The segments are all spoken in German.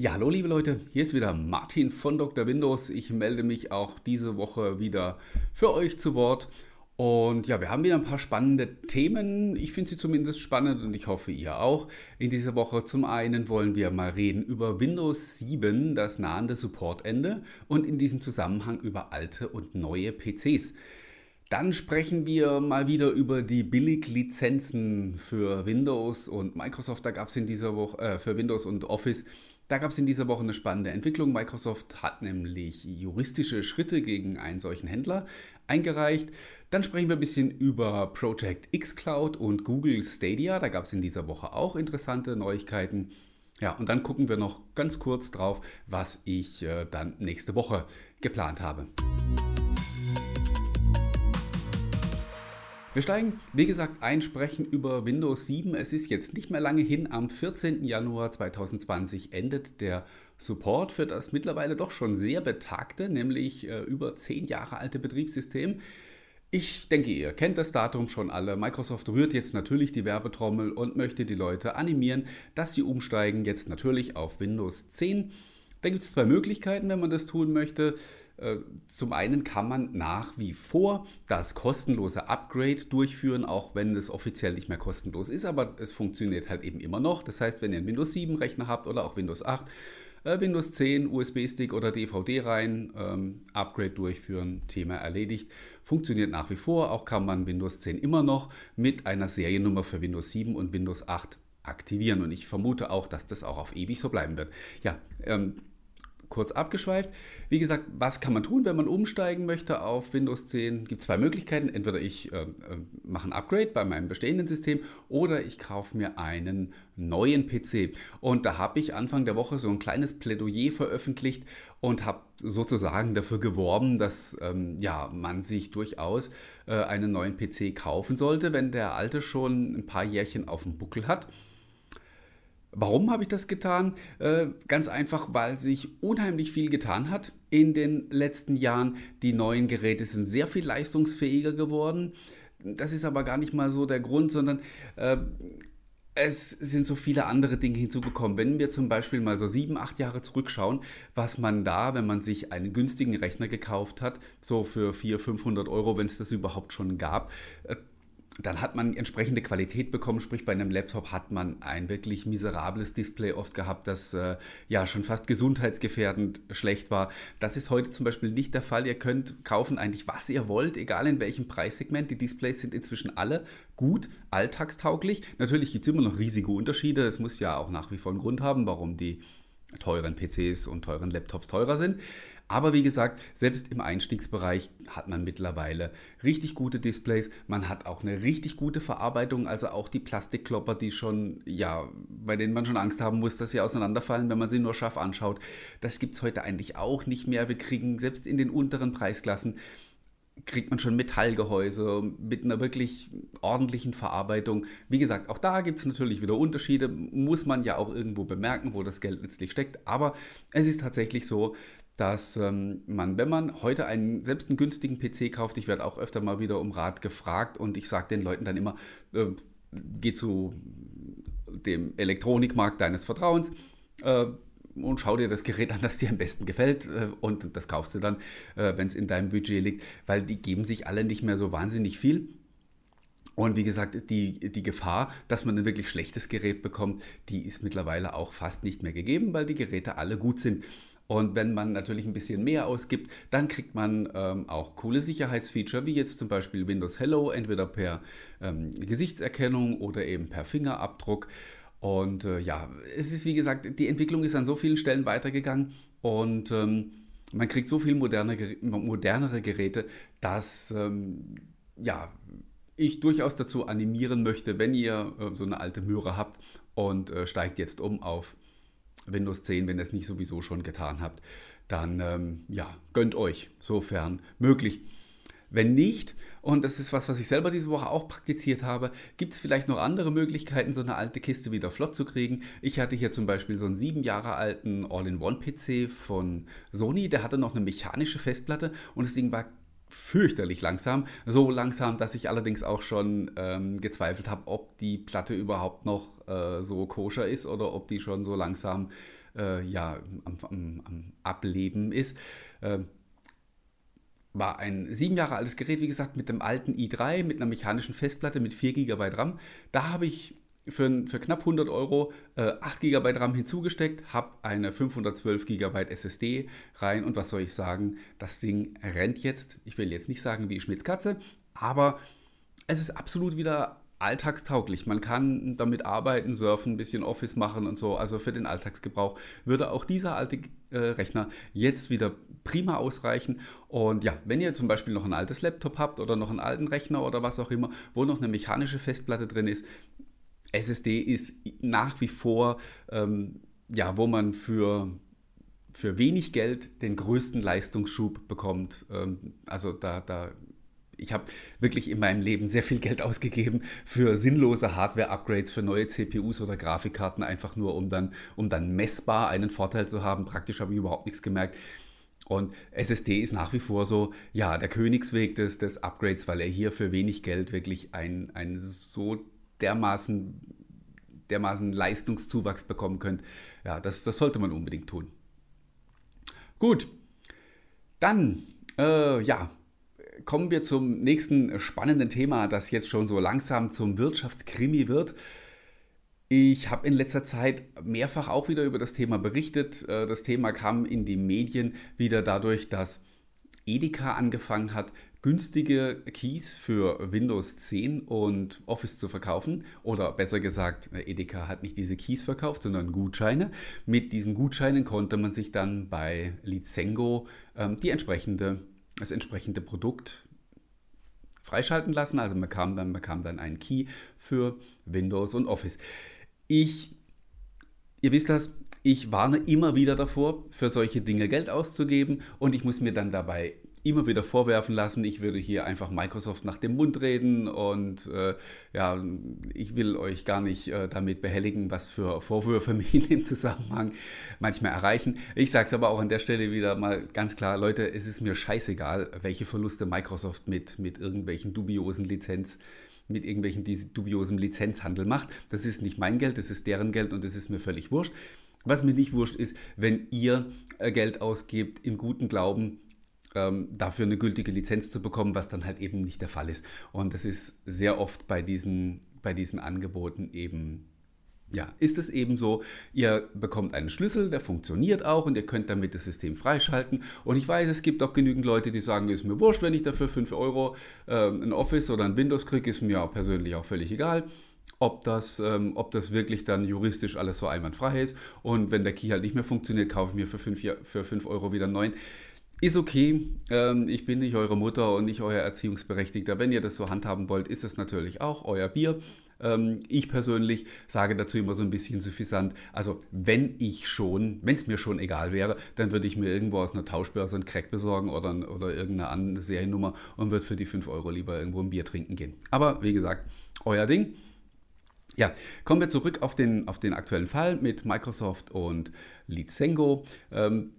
Ja, hallo liebe Leute, hier ist wieder Martin von Dr. Windows. Ich melde mich auch diese Woche wieder für euch zu Wort. Und ja, wir haben wieder ein paar spannende Themen. Ich finde sie zumindest spannend und ich hoffe ihr auch. In dieser Woche zum einen wollen wir mal reden über Windows 7, das nahende Supportende und in diesem Zusammenhang über alte und neue PCs. Dann sprechen wir mal wieder über die Billiglizenzen für Windows und Microsoft. Da gab es in dieser Woche äh, für Windows und Office da gab es in dieser Woche eine spannende Entwicklung. Microsoft hat nämlich juristische Schritte gegen einen solchen Händler eingereicht. Dann sprechen wir ein bisschen über Project xCloud und Google Stadia. Da gab es in dieser Woche auch interessante Neuigkeiten. Ja, und dann gucken wir noch ganz kurz drauf, was ich äh, dann nächste Woche geplant habe. Wir steigen, wie gesagt, ein, sprechen über Windows 7. Es ist jetzt nicht mehr lange hin. Am 14. Januar 2020 endet der Support für das mittlerweile doch schon sehr betagte, nämlich äh, über 10 Jahre alte Betriebssystem. Ich denke, ihr kennt das Datum schon alle. Microsoft rührt jetzt natürlich die Werbetrommel und möchte die Leute animieren, dass sie umsteigen jetzt natürlich auf Windows 10. Da gibt es zwei Möglichkeiten, wenn man das tun möchte. Äh, zum einen kann man nach wie vor das kostenlose Upgrade durchführen, auch wenn es offiziell nicht mehr kostenlos ist, aber es funktioniert halt eben immer noch. Das heißt, wenn ihr einen Windows 7 Rechner habt oder auch Windows 8, äh, Windows 10, USB-Stick oder DVD rein, ähm, Upgrade durchführen, Thema erledigt. Funktioniert nach wie vor, auch kann man Windows 10 immer noch mit einer Seriennummer für Windows 7 und Windows 8 aktivieren. Und ich vermute auch, dass das auch auf ewig so bleiben wird. Ja, ähm, kurz abgeschweift. Wie gesagt, was kann man tun, wenn man umsteigen möchte auf Windows 10? Es gibt zwei Möglichkeiten. Entweder ich äh, äh, mache ein Upgrade bei meinem bestehenden System oder ich kaufe mir einen neuen PC. Und da habe ich Anfang der Woche so ein kleines Plädoyer veröffentlicht und habe sozusagen dafür geworben, dass ähm, ja, man sich durchaus äh, einen neuen PC kaufen sollte, wenn der alte schon ein paar Jährchen auf dem Buckel hat. Warum habe ich das getan? Äh, ganz einfach, weil sich unheimlich viel getan hat in den letzten Jahren. Die neuen Geräte sind sehr viel leistungsfähiger geworden. Das ist aber gar nicht mal so der Grund, sondern äh, es sind so viele andere Dinge hinzugekommen. Wenn wir zum Beispiel mal so sieben, acht Jahre zurückschauen, was man da, wenn man sich einen günstigen Rechner gekauft hat, so für 400, 500 Euro, wenn es das überhaupt schon gab, äh, dann hat man entsprechende Qualität bekommen, sprich bei einem Laptop hat man ein wirklich miserables Display oft gehabt, das äh, ja schon fast gesundheitsgefährdend schlecht war. Das ist heute zum Beispiel nicht der Fall. Ihr könnt kaufen eigentlich was ihr wollt, egal in welchem Preissegment. Die Displays sind inzwischen alle gut, alltagstauglich. Natürlich gibt es immer noch riesige Unterschiede. Es muss ja auch nach wie vor einen Grund haben, warum die teuren PCs und teuren Laptops teurer sind. Aber wie gesagt, selbst im Einstiegsbereich hat man mittlerweile richtig gute Displays. Man hat auch eine richtig gute Verarbeitung, also auch die Plastikklopper, die schon, ja, bei denen man schon Angst haben muss, dass sie auseinanderfallen, wenn man sie nur scharf anschaut. Das gibt es heute eigentlich auch nicht mehr. Wir kriegen selbst in den unteren Preisklassen kriegt man schon Metallgehäuse mit einer wirklich ordentlichen Verarbeitung. Wie gesagt, auch da gibt es natürlich wieder Unterschiede, muss man ja auch irgendwo bemerken, wo das Geld letztlich steckt. Aber es ist tatsächlich so, dass ähm, man, wenn man heute einen, selbst einen günstigen PC kauft, ich werde auch öfter mal wieder um Rat gefragt und ich sage den Leuten dann immer, äh, geh zu dem Elektronikmarkt deines Vertrauens äh, und schau dir das Gerät an, das dir am besten gefällt äh, und das kaufst du dann, äh, wenn es in deinem Budget liegt, weil die geben sich alle nicht mehr so wahnsinnig viel. Und wie gesagt, die, die Gefahr, dass man ein wirklich schlechtes Gerät bekommt, die ist mittlerweile auch fast nicht mehr gegeben, weil die Geräte alle gut sind. Und wenn man natürlich ein bisschen mehr ausgibt, dann kriegt man ähm, auch coole Sicherheitsfeature, wie jetzt zum Beispiel Windows Hello, entweder per ähm, Gesichtserkennung oder eben per Fingerabdruck. Und äh, ja, es ist wie gesagt, die Entwicklung ist an so vielen Stellen weitergegangen und ähm, man kriegt so viel moderne, modernere Geräte, dass ähm, ja, ich durchaus dazu animieren möchte, wenn ihr äh, so eine alte Möhre habt und äh, steigt jetzt um auf Windows 10, wenn ihr es nicht sowieso schon getan habt, dann ähm, ja, gönnt euch, sofern möglich. Wenn nicht, und das ist was, was ich selber diese Woche auch praktiziert habe, gibt es vielleicht noch andere Möglichkeiten, so eine alte Kiste wieder flott zu kriegen. Ich hatte hier zum Beispiel so einen sieben Jahre alten All-in-One-PC von Sony, der hatte noch eine mechanische Festplatte und das Ding war fürchterlich langsam. So langsam, dass ich allerdings auch schon ähm, gezweifelt habe, ob die Platte überhaupt noch äh, so koscher ist oder ob die schon so langsam äh, ja, am, am, am, Ableben ist. Äh, war ein sieben Jahre altes Gerät, wie gesagt, mit dem alten i3, mit einer mechanischen Festplatte mit 4 GB RAM. Da habe ich für, für, knapp 100 Euro äh, 8 GB RAM hinzugesteckt, habe eine 512 GB SSD rein und was soll ich sagen, das Ding rennt jetzt. Ich will jetzt nicht sagen wie Schmitz Katze, aber es ist absolut wieder alltagstauglich. Man kann damit arbeiten, surfen, ein bisschen Office machen und so. Also für den Alltagsgebrauch würde auch dieser alte äh, Rechner jetzt wieder prima ausreichen. Und ja, wenn ihr zum Beispiel noch ein altes Laptop habt oder noch einen alten Rechner oder was auch immer, wo noch eine mechanische Festplatte drin ist, SSD ist nach wie vor, ähm, ja, wo man für für wenig Geld den größten Leistungsschub bekommt. Ähm, also da, da ich habe wirklich in meinem Leben sehr viel Geld ausgegeben für sinnlose Hardware-Upgrades, für neue CPUs oder Grafikkarten, einfach nur um dann, um dann messbar einen Vorteil zu haben. Praktisch habe ich überhaupt nichts gemerkt. Und SSD ist nach wie vor so, ja, der Königsweg des, des Upgrades, weil er hier für wenig Geld wirklich ein, ein so dermaßen, dermaßen Leistungszuwachs bekommen könnt. Ja, das, das sollte man unbedingt tun. Gut, dann, äh, ja, kommen wir zum nächsten spannenden Thema, das jetzt schon so langsam zum Wirtschaftskrimi wird. Ich habe in letzter Zeit mehrfach auch wieder über das Thema berichtet. Äh, das Thema kam in die Medien wieder dadurch, dass Edeka angefangen hat, günstige Keys für Windows 10 und Office zu verkaufen. Oder besser gesagt, Edeka hat nicht diese Keys verkauft, sondern Gutscheine. Mit diesen Gutscheinen konnte man sich dann bei Lizengo ähm, die entsprechende das entsprechende Produkt freischalten lassen. Also man bekam dann, bekam dann einen Key für Windows und Office. Ich, ihr wisst das, ich warne immer wieder davor, für solche Dinge Geld auszugeben und ich muss mir dann dabei immer wieder vorwerfen lassen, ich würde hier einfach Microsoft nach dem Mund reden und äh, ja, ich will euch gar nicht äh, damit behelligen, was für Vorwürfe mich in dem Zusammenhang manchmal erreichen. Ich sage es aber auch an der Stelle wieder mal ganz klar, Leute, es ist mir scheißegal, welche Verluste Microsoft mit, mit irgendwelchen dubiosen Lizenz mit irgendwelchen dubiosen Lizenzhandel macht. Das ist nicht mein Geld, das ist deren Geld und das ist mir völlig wurscht. Was mir nicht wurscht ist, wenn ihr äh, Geld ausgebt im guten Glauben, ähm, dafür eine gültige Lizenz zu bekommen, was dann halt eben nicht der Fall ist. Und das ist sehr oft bei diesen, bei diesen Angeboten eben ja, ist es eben so, ihr bekommt einen Schlüssel, der funktioniert auch und ihr könnt damit das System freischalten. Und ich weiß, es gibt auch genügend Leute, die sagen, ist mir wurscht, wenn ich dafür 5 Euro äh, ein Office oder ein Windows kriege, ist mir auch persönlich auch völlig egal. Ob das, ähm, ob das wirklich dann juristisch alles so einwandfrei ist. Und wenn der Key halt nicht mehr funktioniert, kaufe ich mir für 5 für Euro wieder einen neuen. Ist okay, ähm, ich bin nicht eure Mutter und nicht euer Erziehungsberechtigter. Wenn ihr das so handhaben wollt, ist es natürlich auch euer Bier. Ähm, ich persönlich sage dazu immer so ein bisschen suffisant. Also, wenn ich schon, wenn es mir schon egal wäre, dann würde ich mir irgendwo aus einer Tauschbörse einen Crack besorgen oder, oder irgendeine andere Seriennummer und würde für die 5 Euro lieber irgendwo ein Bier trinken gehen. Aber wie gesagt, euer Ding. Ja, kommen wir zurück auf den, auf den aktuellen Fall mit Microsoft und Lizengo. Ähm,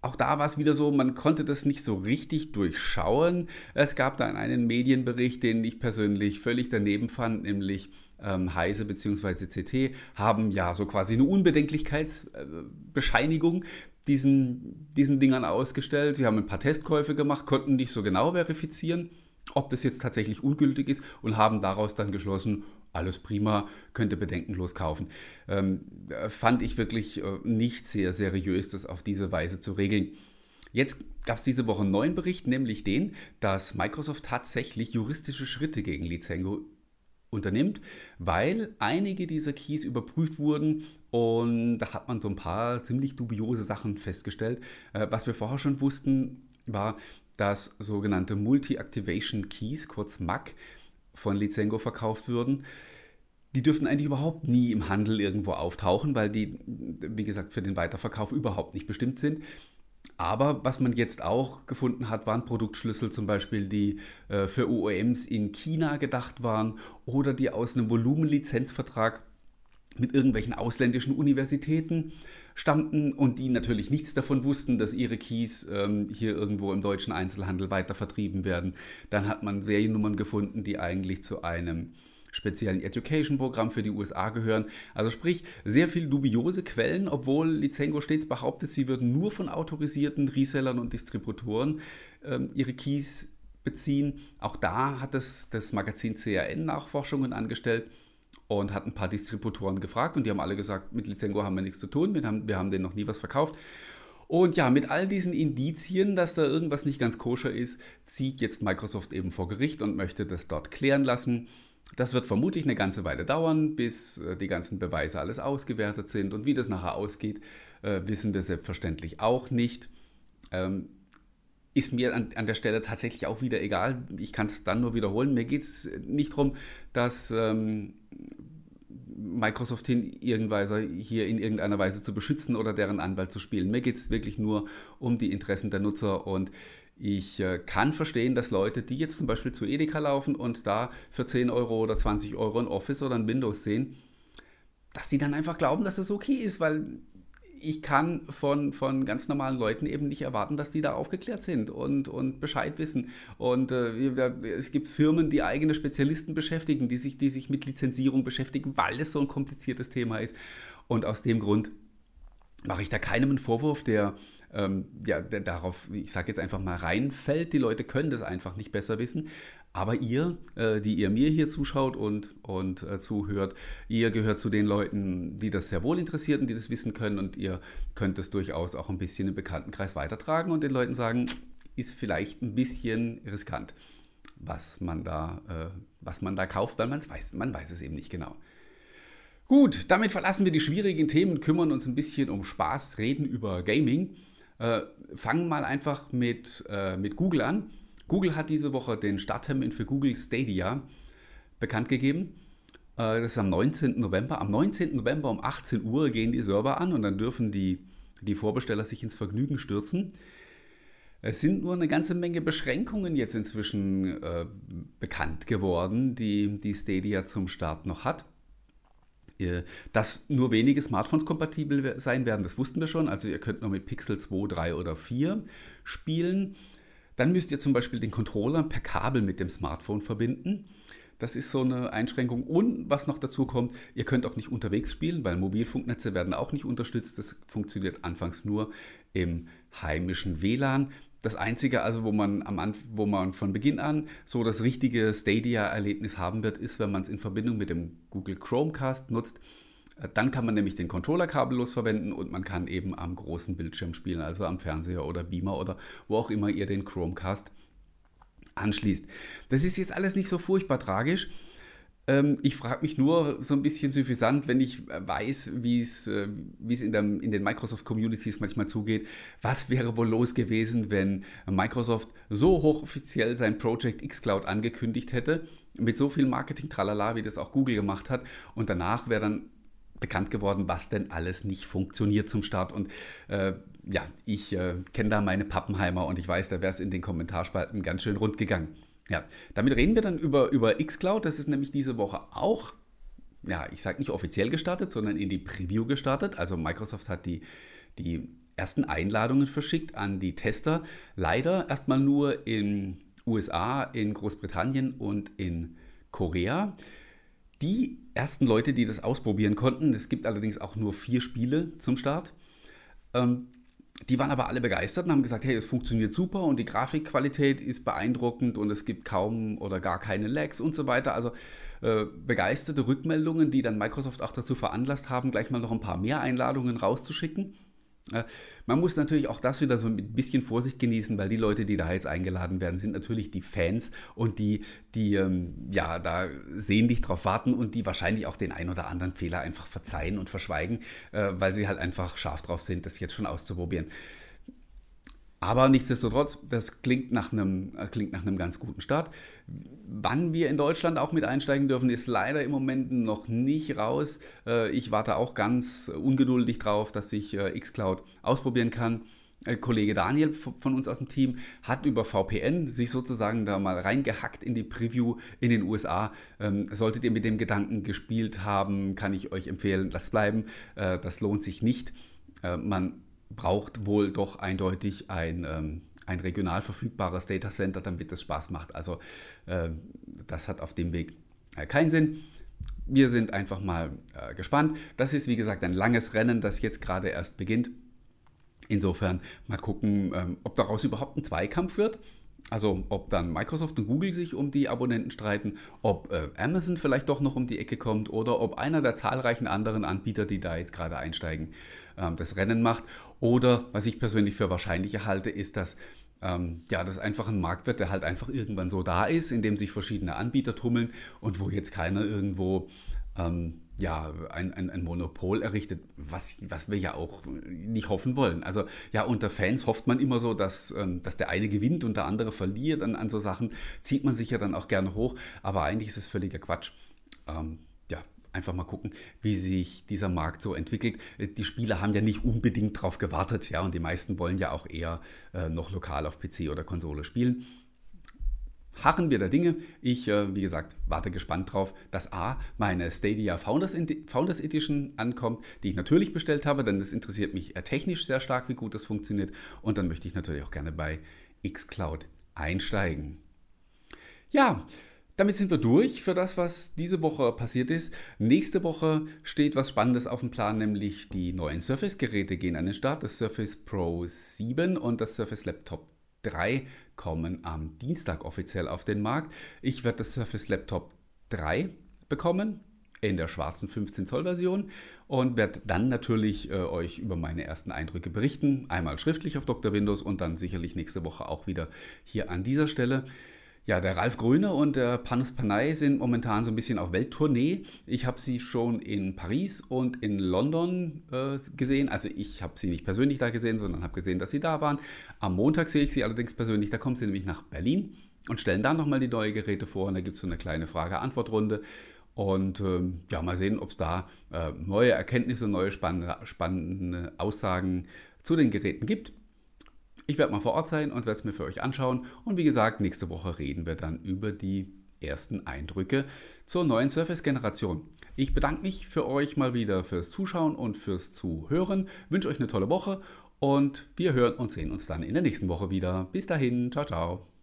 auch da war es wieder so, man konnte das nicht so richtig durchschauen. Es gab dann einen Medienbericht, den ich persönlich völlig daneben fand, nämlich ähm, Heise bzw. CT haben ja so quasi eine Unbedenklichkeitsbescheinigung diesen, diesen Dingern ausgestellt. Sie haben ein paar Testkäufe gemacht, konnten nicht so genau verifizieren, ob das jetzt tatsächlich ungültig ist und haben daraus dann geschlossen, alles prima, könnte bedenkenlos kaufen. Ähm, fand ich wirklich äh, nicht sehr seriös, das auf diese Weise zu regeln. Jetzt gab es diese Woche einen neuen Bericht, nämlich den, dass Microsoft tatsächlich juristische Schritte gegen Lizengo unternimmt, weil einige dieser Keys überprüft wurden und da hat man so ein paar ziemlich dubiose Sachen festgestellt. Äh, was wir vorher schon wussten, war, dass sogenannte Multi-Activation Keys, kurz MAC, von Lizengo verkauft würden, die dürften eigentlich überhaupt nie im Handel irgendwo auftauchen, weil die, wie gesagt, für den Weiterverkauf überhaupt nicht bestimmt sind. Aber was man jetzt auch gefunden hat, waren Produktschlüssel zum Beispiel, die äh, für OEMs in China gedacht waren oder die aus einem Volumenlizenzvertrag mit irgendwelchen ausländischen Universitäten stammten und die natürlich nichts davon wussten, dass ihre Keys ähm, hier irgendwo im deutschen Einzelhandel weiter vertrieben werden. Dann hat man Seriennummern gefunden, die eigentlich zu einem speziellen Education-Programm für die USA gehören. Also sprich, sehr viel dubiose Quellen, obwohl Lizengo stets behauptet, sie würden nur von autorisierten Resellern und Distributoren ähm, ihre Keys beziehen. Auch da hat das, das Magazin CRN Nachforschungen angestellt und hat ein paar Distributoren gefragt und die haben alle gesagt, mit Lizengo haben wir nichts zu tun, wir haben, wir haben denen noch nie was verkauft. Und ja, mit all diesen Indizien, dass da irgendwas nicht ganz koscher ist, zieht jetzt Microsoft eben vor Gericht und möchte das dort klären lassen. Das wird vermutlich eine ganze Weile dauern, bis äh, die ganzen Beweise alles ausgewertet sind. Und wie das nachher ausgeht, äh, wissen wir selbstverständlich auch nicht. Ähm, ist mir an, an, der Stelle tatsächlich auch wieder egal. Ich kann es dann nur wiederholen. Mir geht es nicht darum, dass ähm, Microsoft hin, hier in irgendeiner Weise zu beschützen oder deren Anwalt zu spielen. Mir geht es wirklich nur um die Interessen der Nutzer und ich äh, kann verstehen, dass Leute, die jetzt zum Beispiel zu Edeka laufen und da für 10 Euro oder 20 Euro ein Office oder ein Windows sehen, dass die dann einfach glauben, dass das okay ist, weil ich kann von, von ganz normalen Leuten eben nicht erwarten, dass die da aufgeklärt sind und, und Bescheid wissen. Und äh, es gibt Firmen, die eigene Spezialisten beschäftigen, die sich, die sich mit Lizenzierung beschäftigen, weil es so ein kompliziertes Thema ist. Und aus dem Grund mache ich da keinem einen Vorwurf, der, ähm, ja, der darauf, ich sage jetzt einfach mal, reinfällt. Die Leute können das einfach nicht besser wissen. Aber ihr, äh, die ihr mir hier zuschaut und, und äh, zuhört, ihr gehört zu den Leuten, die das sehr wohl interessiert und die das wissen können und ihr könnt es durchaus auch ein bisschen im Bekanntenkreis weitertragen und den Leuten sagen, ist vielleicht ein bisschen riskant, was man da, äh, was man da kauft, weil man es weiß, man weiß es eben nicht genau. Gut, damit verlassen wir die schwierigen Themen, kümmern uns ein bisschen um Spaß, reden über Gaming. Äh, fangen mal einfach mit, äh, mit Google an. Google hat diese Woche den Starttermin für Google Stadia bekannt gegeben. Äh, das ist am 19. November. Am 19. November um 18 Uhr gehen die Server an und dann dürfen die, die Vorbesteller sich ins Vergnügen stürzen. Es sind nur eine ganze Menge Beschränkungen jetzt inzwischen äh, bekannt geworden, die die Stadia zum Start noch hat. Äh, dass nur wenige Smartphones kompatibel sein werden, das wussten wir schon. Also ihr könnt nur mit Pixel 2, 3 oder 4 spielen. Dann müsst ihr zum Beispiel den Controller per Kabel mit dem Smartphone verbinden. Das ist so eine Einschränkung. Und was noch dazu kommt, ihr könnt auch nicht unterwegs spielen, weil Mobilfunknetze werden auch nicht unterstützt. Das funktioniert anfangs nur im heimischen WLAN. Das Einzige, also wo man, am, wo man von Beginn an so das richtige Stadia-Erlebnis haben wird, ist, wenn man es in Verbindung mit dem Google Chromecast nutzt. Dann kann man nämlich den Controller kabellos verwenden und man kann eben am großen Bildschirm spielen, also am Fernseher oder Beamer oder wo auch immer ihr den Chromecast anschließt. Das ist jetzt alles nicht so furchtbar tragisch. Ähm, ich frage mich nur so ein bisschen suffisant, wenn ich weiß, wie es äh, in, in den Microsoft-Communities manchmal zugeht. Was wäre wohl los gewesen, wenn Microsoft so hochoffiziell sein Project xCloud angekündigt hätte, mit so viel Marketing-Tralala, wie das auch Google gemacht hat, und danach wäre dann bekannt geworden, was denn alles nicht funktioniert zum Start. Und äh, ja, ich äh, kenne da meine Pappenheimer und ich weiß, da wäre es in den Kommentarspalten ganz schön rund gegangen. Ja, damit reden wir dann über, über xCloud. Das ist nämlich diese Woche auch, ja, ich sage nicht offiziell gestartet, sondern in die Preview gestartet. Also Microsoft hat die, die ersten Einladungen verschickt an die Tester. Leider erstmal nur in USA, in Großbritannien und in Korea die ersten Leute, die das ausprobieren konnten, es gibt allerdings auch nur vier Spiele zum Start, ähm, die waren aber alle begeistert und haben gesagt, hey, es funktioniert super und die Grafikqualität ist beeindruckend und es gibt kaum oder gar keine Lags und so weiter. Also äh, begeisterte Rückmeldungen, die dann Microsoft auch dazu veranlasst haben, gleich mal noch ein paar mehr Einladungen rauszuschicken. Man muss natürlich auch das wieder so ein bisschen Vorsicht genießen, weil die Leute, die da jetzt eingeladen werden, sind natürlich die Fans und die, die ähm, ja da sehnlich drauf warten und die wahrscheinlich auch den ein oder anderen Fehler einfach verzeihen und verschweigen, äh, weil sie halt einfach scharf drauf sind, das jetzt schon auszuprobieren. Aber nichtsdestotrotz, das klingt nach, einem, äh, klingt nach einem ganz guten Start. Wann wir in Deutschland auch mit einsteigen dürfen, ist leider im Moment noch nicht raus. Äh, ich warte auch ganz ungeduldig drauf, dass ich äh, xCloud ausprobieren kann. Kollege Daniel von uns aus dem Team hat über VPN sich sozusagen da mal reingehackt in die Preview in den USA. Ähm, solltet ihr mit dem Gedanken gespielt haben, kann ich euch empfehlen, lasst bleiben. das lohnt sich nicht. man braucht wohl doch eindeutig ein, ähm, ein regional verfügbares Datacenter, damit es Spaß macht. Also äh, das hat auf dem Weg äh, keinen Sinn. Wir sind einfach mal äh, gespannt. Das ist wie gesagt ein langes Rennen, das jetzt gerade erst beginnt. Insofern mal gucken, ähm, ob daraus überhaupt ein Zweikampf wird. Also ob dann Microsoft und Google sich um die Abonnenten streiten, ob äh, Amazon vielleicht doch noch um die Ecke kommt oder ob einer der zahlreichen anderen Anbieter, die da jetzt gerade einsteigen, äh, das Rennen macht. Oder was ich persönlich für wahrscheinlicher halte, ist, dass ähm, ja, das einfach ein Markt wird, der halt einfach irgendwann so da ist, in dem sich verschiedene Anbieter tummeln und wo jetzt keiner irgendwo ähm, ja, ein, ein, ein, Monopol errichtet, was, was wir ja auch nicht hoffen wollen. Also ja, unter Fans hofft man immer so, dass, ähm, dass der eine gewinnt und der andere verliert. An, an so Sachen zieht man sich ja dann auch gerne hoch, aber eigentlich ist es völliger Quatsch. Ähm, ja, einfach mal gucken, wie sich dieser Markt so entwickelt. Die Spieler haben ja nicht unbedingt darauf gewartet, ja, und die meisten wollen ja auch eher äh, noch lokal auf PC oder Konsole spielen harren wir der Dinge. Ich, äh, wie gesagt, warte gespannt drauf, dass A, meine Stadia Founders, Founders Edition ankommt, die ich natürlich bestellt habe, denn es interessiert mich äh, technisch sehr stark, wie gut das funktioniert. Und dann möchte ich natürlich auch gerne bei xCloud einsteigen. Ja, damit sind wir durch für das, was diese Woche passiert ist. Nächste Woche steht was Spannendes auf dem Plan, nämlich die neuen Surface-Geräte gehen an den Start. Das Surface Pro 7 und das Surface Laptop 3 kommen am Dienstag offiziell auf den Markt. Ich werde das Surface Laptop 3 bekommen in der schwarzen 15 Zoll Version und werde dann natürlich äh, euch über meine ersten Eindrücke berichten. Einmal schriftlich auf Dr. Windows und dann sicherlich nächste Woche auch wieder hier an dieser Stelle. Ja, der Ralf Grüne und der Panos Panay sind momentan so ein bisschen auf Welttournee. Ich habe sie schon in Paris und in London äh, gesehen. Also ich habe sie nicht persönlich da gesehen, sondern habe gesehen, dass sie da waren. Am Montag sehe ich sie allerdings persönlich. Da kommen sie nämlich nach Berlin und stellen dann nochmal die neuen Geräte vor. Und da gibt es so eine kleine Frage-Antwort-Runde. Und ähm, ja, mal sehen, ob es da äh, neue Erkenntnisse, neue spannende, spannende Aussagen zu den Geräten gibt. Ich werde mal vor Ort sein und werde es mir für euch anschauen. Und wie gesagt, nächste Woche reden wir dann über die ersten Eindrücke zur neuen Surface-Generation. Ich bedanke mich für euch mal wieder fürs Zuschauen und fürs Zuhören. Wünsche euch eine tolle Woche und wir hören und sehen uns dann in der nächsten Woche wieder. Bis dahin, ciao, ciao.